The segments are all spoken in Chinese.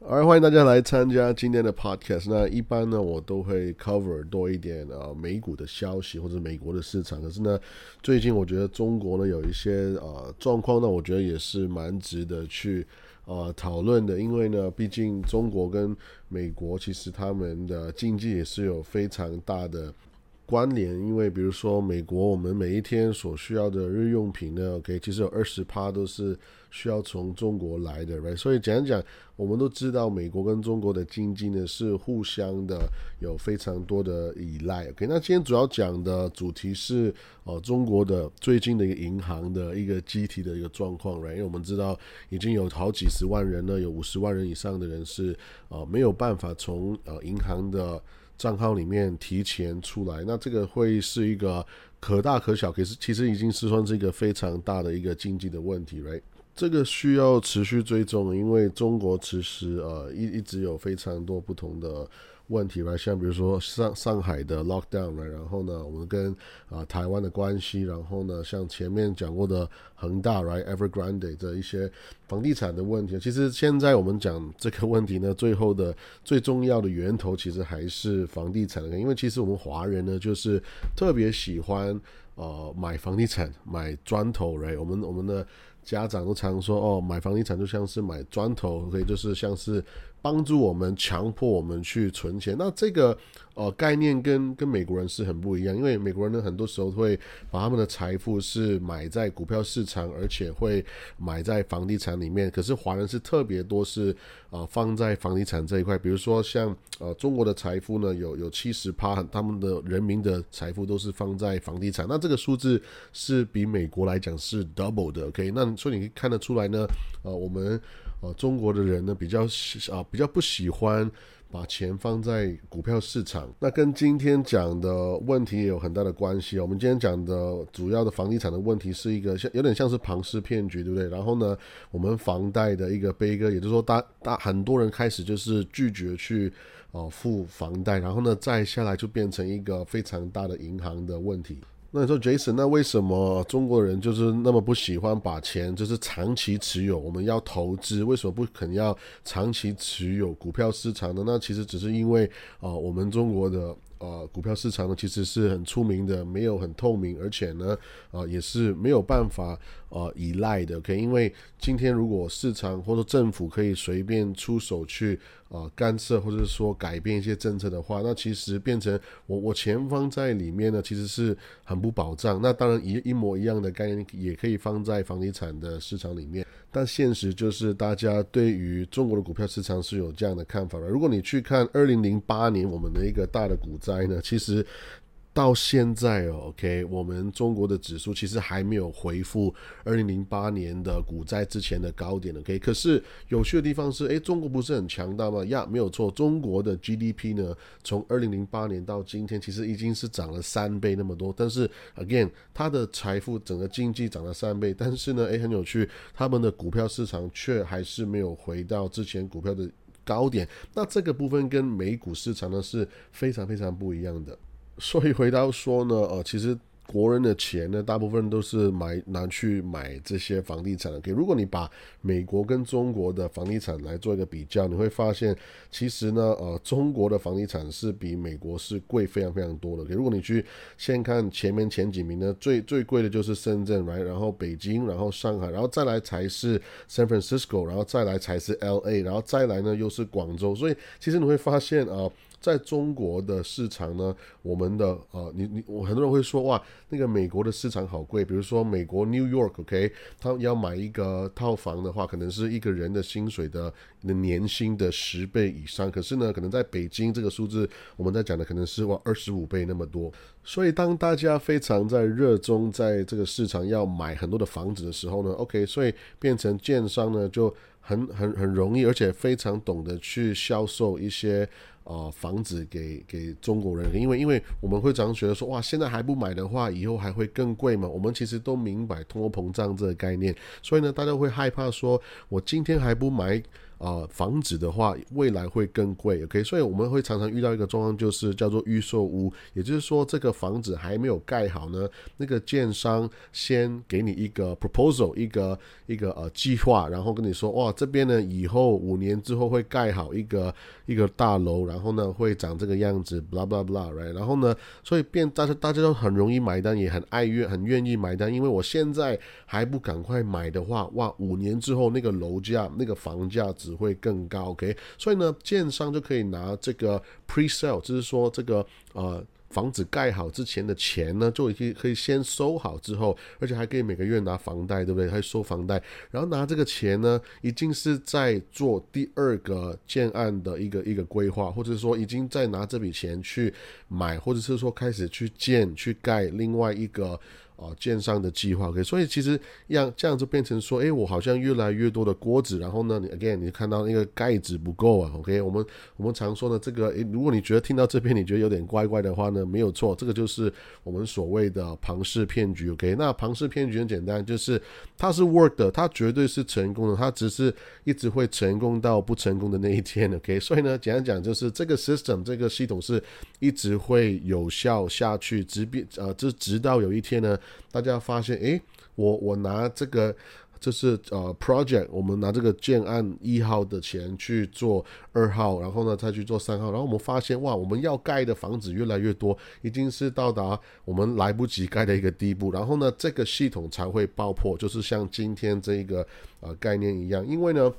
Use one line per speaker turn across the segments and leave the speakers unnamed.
好，欢迎大家来参加今天的 podcast。那一般呢，我都会 cover 多一点啊美股的消息或者美国的市场。可是呢，最近我觉得中国呢有一些呃状况呢，我觉得也是蛮值得去呃讨论的。因为呢，毕竟中国跟美国其实他们的经济也是有非常大的。关联，因为比如说美国，我们每一天所需要的日用品呢，OK，其实有二十趴都是需要从中国来的，right？所以讲讲，我们都知道美国跟中国的经济呢是互相的有非常多的依赖，OK？那今天主要讲的主题是呃中国的最近的一个银行的一个集体的一个状况，right？因为我们知道已经有好几十万人呢，有五十万人以上的人是呃没有办法从呃银行的。账号里面提前出来，那这个会是一个可大可小，可是其实已经是算是一个非常大的一个经济的问题，right？这个需要持续追踪，因为中国其实呃一一直有非常多不同的。问题来，像比如说上上海的 lockdown，然后呢，我们跟啊台湾的关系，然后呢，像前面讲过的恒大，Right？Evergrande 的一些房地产的问题，其实现在我们讲这个问题呢，最后的最重要的源头其实还是房地产，因为其实我们华人呢，就是特别喜欢呃买房地产，买砖头来，我们我们的家长都常说哦，买房地产就像是买砖头，可以就是像是。帮助我们，强迫我们去存钱。那这个呃概念跟跟美国人是很不一样，因为美国人呢很多时候会把他们的财富是买在股票市场，而且会买在房地产里面。可是华人是特别多是啊放在房地产这一块。比如说像呃中国的财富呢，有有七十趴，他们的人民的财富都是放在房地产。那这个数字是比美国来讲是 double 的。OK，那所以你可以看得出来呢，呃我们。呃，中国的人呢比较喜啊比较不喜欢把钱放在股票市场，那跟今天讲的问题也有很大的关系。我们今天讲的主要的房地产的问题是一个像有点像是庞氏骗局，对不对？然后呢，我们房贷的一个悲歌，也就是说，大大很多人开始就是拒绝去呃付房贷，然后呢，再下来就变成一个非常大的银行的问题。那你说，Jason，那为什么中国人就是那么不喜欢把钱就是长期持有？我们要投资，为什么不肯要长期持有股票市场呢？那其实只是因为啊，我们中国的。呃，股票市场呢，其实是很出名的，没有很透明，而且呢，啊，也是没有办法呃依赖的。可以，因为今天如果市场或者政府可以随便出手去呃干涉，或者说改变一些政策的话，那其实变成我我钱放在里面呢，其实是很不保障。那当然一一模一样的概念也可以放在房地产的市场里面。但现实就是，大家对于中国的股票市场是有这样的看法的。如果你去看二零零八年我们的一个大的股灾呢，其实。到现在哦，OK，我们中国的指数其实还没有回复二零零八年的股灾之前的高点，OK。可是有趣的地方是，诶，中国不是很强大吗？呀，没有错，中国的 GDP 呢，从二零零八年到今天，其实已经是涨了三倍那么多。但是 again，它的财富整个经济涨了三倍，但是呢，诶，很有趣，他们的股票市场却还是没有回到之前股票的高点。那这个部分跟美股市场呢是非常非常不一样的。所以回到说呢，呃，其实国人的钱呢，大部分都是买拿去买这些房地产的。可如果你把美国跟中国的房地产来做一个比较，你会发现，其实呢，呃，中国的房地产是比美国是贵非常非常多的。如果你去先看前面前几名呢，最最贵的就是深圳，right，然后北京，然后上海，然后再来才是 San Francisco，然后再来才是 L A，然后再来呢又是广州。所以其实你会发现啊。在中国的市场呢，我们的呃，你你我很多人会说哇，那个美国的市场好贵，比如说美国 New York，OK，他要买一个套房的话，可能是一个人的薪水的的年薪的十倍以上。可是呢，可能在北京这个数字，我们在讲的可能是哇二十五倍那么多。所以当大家非常在热衷在这个市场要买很多的房子的时候呢，OK，所以变成建商呢就很很很容易，而且非常懂得去销售一些。啊房子给给中国人，因为因为我们会常觉得说哇，现在还不买的话，以后还会更贵嘛？我们其实都明白通货膨胀这个概念，所以呢，大家会害怕说，我今天还不买。啊，房子的话，未来会更贵，OK，所以我们会常常遇到一个状况，就是叫做预售屋，也就是说，这个房子还没有盖好呢，那个建商先给你一个 proposal，一个一个呃计划，然后跟你说，哇，这边呢以后五年之后会盖好一个一个大楼，然然后呢会长这个样子，blah blah blah，right，然后呢，所以变，但是大家都很容易买单，也很爱愿很愿意买单，因为我现在还不赶快买的话，哇，五年之后那个楼价那个房价只会更高，OK，所以呢，建商就可以拿这个 pre-sale，就是说这个呃房子盖好之前的钱呢，就已经可以先收好之后，而且还可以每个月拿房贷，对不对？还收房贷，然后拿这个钱呢，已经是在做第二个建案的一个一个规划，或者说已经在拿这笔钱去买，或者是说开始去建去盖另外一个。啊，建商的计划，OK，所以其实让这样就变成说，哎，我好像越来越多的锅子，然后呢，你 again 你看到那个盖子不够啊，OK，我们我们常说的这个，诶，如果你觉得听到这边你觉得有点怪怪的话呢，没有错，这个就是我们所谓的庞氏骗局，OK，那庞氏骗局很简单，就是它是 work 的，它绝对是成功的，它只是一直会成功到不成功的那一天，OK，所以呢，简单讲就是这个 system 这个系统是一直会有效下去，直变呃，就直到有一天呢。大家发现，诶，我我拿这个，就是呃，project，我们拿这个建案一号的钱去做二号，然后呢再去做三号，然后我们发现，哇，我们要盖的房子越来越多，已经是到达我们来不及盖的一个地步，然后呢，这个系统才会爆破，就是像今天这一个呃概念一样，因为呢，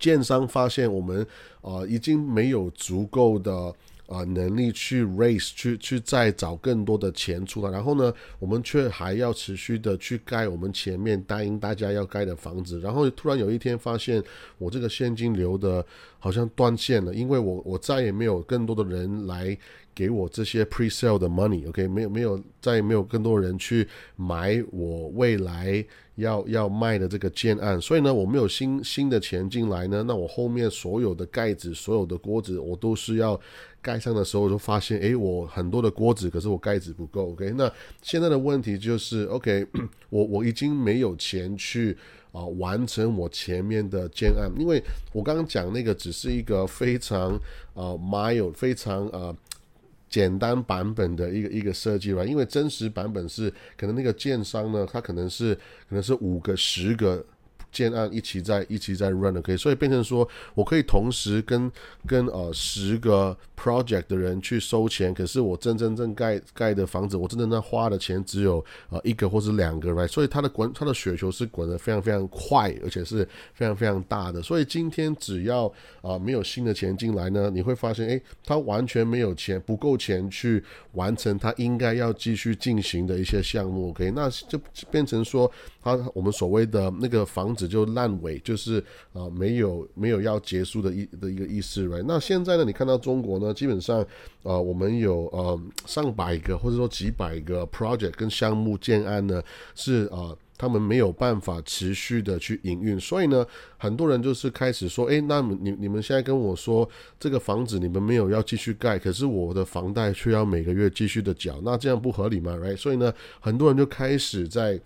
建商发现我们呃已经没有足够的。啊，能力去 raise 去去再找更多的钱出来，然后呢，我们却还要持续的去盖我们前面答应大家要盖的房子，然后突然有一天发现我这个现金流的好像断线了，因为我我再也没有更多的人来给我这些 pre-sale 的 money，OK，没有没有再也没有更多人去买我未来要要卖的这个建案，所以呢，我没有新新的钱进来呢，那我后面所有的盖子、所有的锅子，我都是要。盖上的时候就发现，哎，我很多的锅子，可是我盖子不够。OK，那现在的问题就是，OK，我我已经没有钱去啊完成我前面的建案，因为我刚刚讲那个只是一个非常啊 mild 非常啊简单版本的一个一个设计吧，因为真实版本是可能那个建商呢，他可能是可能是五个十个。建案一起在一起在 run 的可以，所以变成说我可以同时跟跟呃十个 project 的人去收钱，可是我真真正盖盖的房子，我真正在花的钱只有呃一个或是两个，right？所以它的滚它的雪球是滚得非常非常快，而且是非常非常大的。所以今天只要啊没有新的钱进来呢，你会发现，诶，他完全没有钱，不够钱去完成他应该要继续进行的一些项目，OK？那就变成说，他我们所谓的那个房子。就烂尾，就是啊，没有没有要结束的意的一个意思，right？那现在呢，你看到中国呢，基本上啊，我们有呃上百个或者说几百个 project 跟项目建案呢，是啊，他们没有办法持续的去营运，所以呢，很多人就是开始说，诶，那你你们现在跟我说这个房子你们没有要继续盖，可是我的房贷却要每个月继续的缴，那这样不合理吗？right？所以呢，很多人就开始在。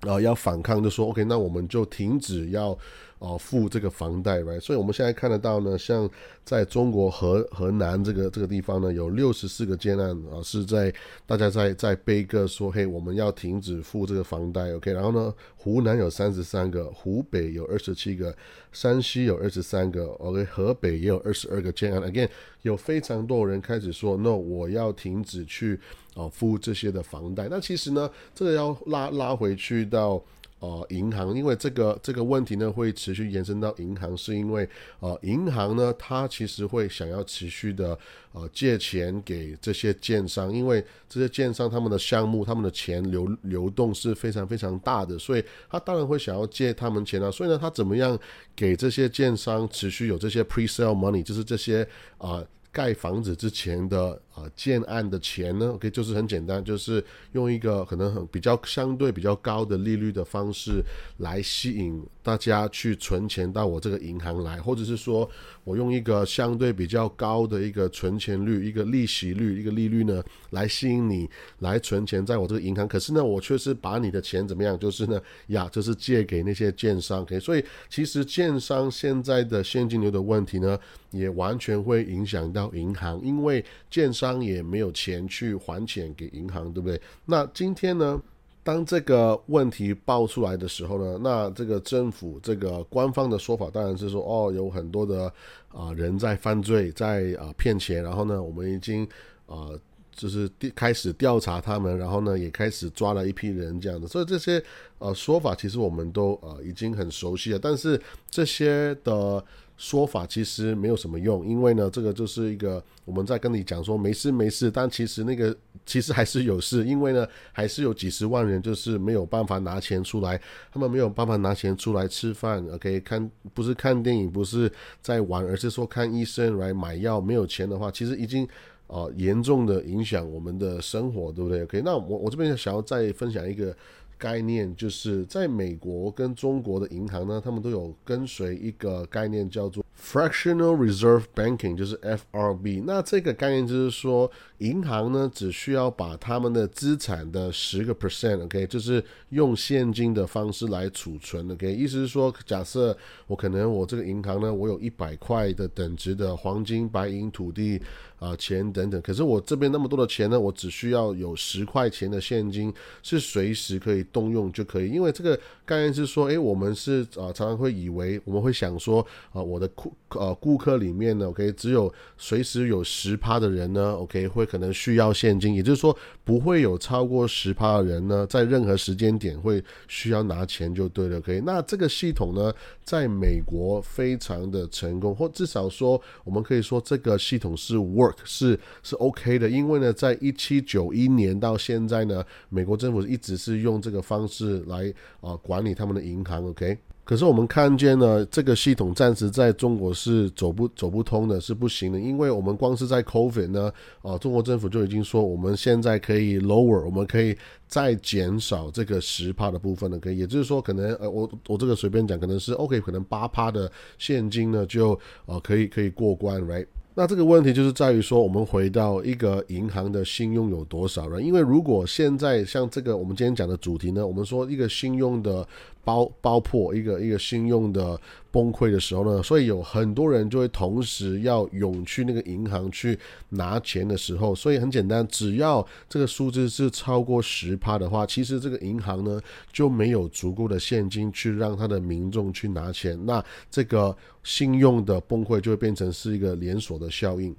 啊，要反抗就说 OK，那我们就停止要哦付这个房贷，right？所以我们现在看得到呢，像在中国河河南这个这个地方呢，有六十四个建案啊，是在大家在在悲歌说，嘿，我们要停止付这个房贷，OK？然后呢，湖南有三十三个，湖北有二十七个，山西有二十三个，OK？河北也有二十二个建案，again，有非常多人开始说，no，我要停止去。哦，付这些的房贷，那其实呢，这个要拉拉回去到呃银行，因为这个这个问题呢会持续延伸到银行，是因为呃银行呢它其实会想要持续的呃借钱给这些建商，因为这些建商他们的项目他们的钱流流动是非常非常大的，所以他当然会想要借他们钱啊，所以呢他怎么样给这些建商持续有这些 pre-sale money，就是这些啊。盖房子之前的呃建案的钱呢？OK，就是很简单，就是用一个可能很比较相对比较高的利率的方式来吸引大家去存钱到我这个银行来，或者是说我用一个相对比较高的一个存钱率、一个利息率、一个利率呢，来吸引你来存钱在我这个银行。可是呢，我却是把你的钱怎么样？就是呢，呀，就是借给那些建商。OK，所以其实建商现在的现金流的问题呢，也完全会影响到银行，因为建商当也没有钱去还钱给银行，对不对？那今天呢，当这个问题爆出来的时候呢，那这个政府这个官方的说法当然是说，哦，有很多的啊人在犯罪，在啊骗钱，然后呢，我们已经啊。就是开始调查他们，然后呢，也开始抓了一批人这样的，所以这些呃说法其实我们都呃已经很熟悉了。但是这些的说法其实没有什么用，因为呢，这个就是一个我们在跟你讲说没事没事，但其实那个其实还是有事，因为呢，还是有几十万人就是没有办法拿钱出来，他们没有办法拿钱出来吃饭，OK，看不是看电影，不是在玩，而是说看医生来买药，没有钱的话，其实已经。啊，严重的影响我们的生活，对不对？OK，那我我这边想要再分享一个概念，就是在美国跟中国的银行呢，他们都有跟随一个概念叫做。Fractional Reserve Banking 就是 FRB，那这个概念就是说，银行呢只需要把他们的资产的十个 percent，OK，就是用现金的方式来储存，OK，意思是说，假设我可能我这个银行呢，我有一百块的等值的黄金、白银、土地啊钱等等，可是我这边那么多的钱呢，我只需要有十块钱的现金，是随时可以动用就可以，因为这个概念是说，诶，我们是啊常常会以为我们会想说啊我的库呃，顾客里面呢，OK，只有随时有十趴的人呢，OK，会可能需要现金，也就是说，不会有超过十趴的人呢，在任何时间点会需要拿钱就对了，OK。那这个系统呢，在美国非常的成功，或至少说，我们可以说这个系统是 work，是是 OK 的，因为呢，在一七九一年到现在呢，美国政府一直是用这个方式来啊管理他们的银行，OK。可是我们看见呢，这个系统暂时在中国是走不走不通的，是不行的，因为我们光是在 COVID 呢，啊，中国政府就已经说我们现在可以 lower，我们可以再减少这个十帕的部分了，可以，也就是说，可能呃，我我这个随便讲，可能是 OK，可能八帕的现金呢就啊可以可以过关，right？那这个问题就是在于说，我们回到一个银行的信用有多少人？因为如果现在像这个我们今天讲的主题呢，我们说一个信用的包包破，一个一个信用的。崩溃的时候呢，所以有很多人就会同时要涌去那个银行去拿钱的时候，所以很简单，只要这个数字是超过十趴的话，其实这个银行呢就没有足够的现金去让他的民众去拿钱，那这个信用的崩溃就会变成是一个连锁的效应。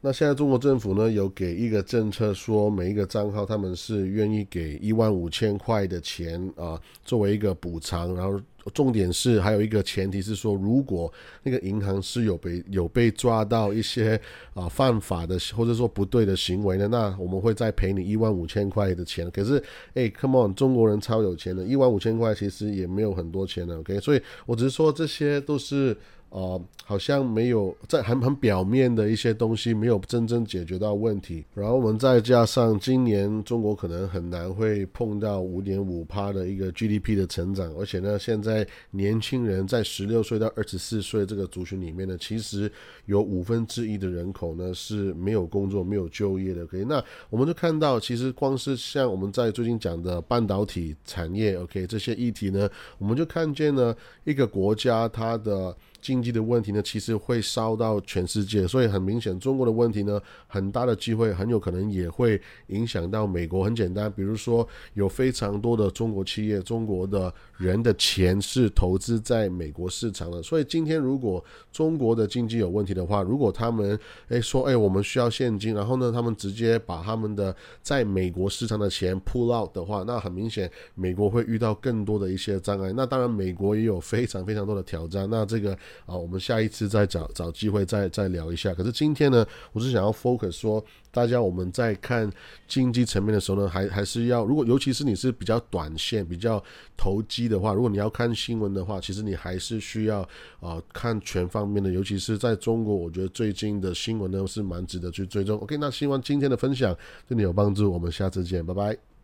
那现在中国政府呢有给一个政策，说每一个账号他们是愿意给一万五千块的钱啊，作为一个补偿，然后。重点是还有一个前提是说，如果那个银行是有被有被抓到一些啊犯法的或者说不对的行为呢，那我们会再赔你一万五千块的钱。可是，哎，come on，中国人超有钱的，一万五千块其实也没有很多钱的，OK？所以我只是说这些都是。呃，好像没有在很很表面的一些东西没有真正解决到问题，然后我们再加上今年中国可能很难会碰到五点五趴的一个 GDP 的成长，而且呢，现在年轻人在十六岁到二十四岁这个族群里面呢，其实有五分之一的人口呢是没有工作、没有就业的。OK，那我们就看到，其实光是像我们在最近讲的半导体产业，OK 这些议题呢，我们就看见呢一个国家它的。经济的问题呢，其实会烧到全世界，所以很明显，中国的问题呢，很大的机会很有可能也会影响到美国。很简单，比如说有非常多的中国企业，中国的人的钱是投资在美国市场的，所以今天如果中国的经济有问题的话，如果他们诶说诶我们需要现金，然后呢他们直接把他们的在美国市场的钱 pull out 的话，那很明显美国会遇到更多的一些障碍。那当然美国也有非常非常多的挑战。那这个。啊，我们下一次再找找机会再再聊一下。可是今天呢，我是想要 focus 说，大家我们在看经济层面的时候呢，还还是要，如果尤其是你是比较短线、比较投机的话，如果你要看新闻的话，其实你还是需要啊看全方面的，尤其是在中国，我觉得最近的新闻呢是蛮值得去追踪。OK，那希望今天的分享对你有帮助，我们下次见，拜拜。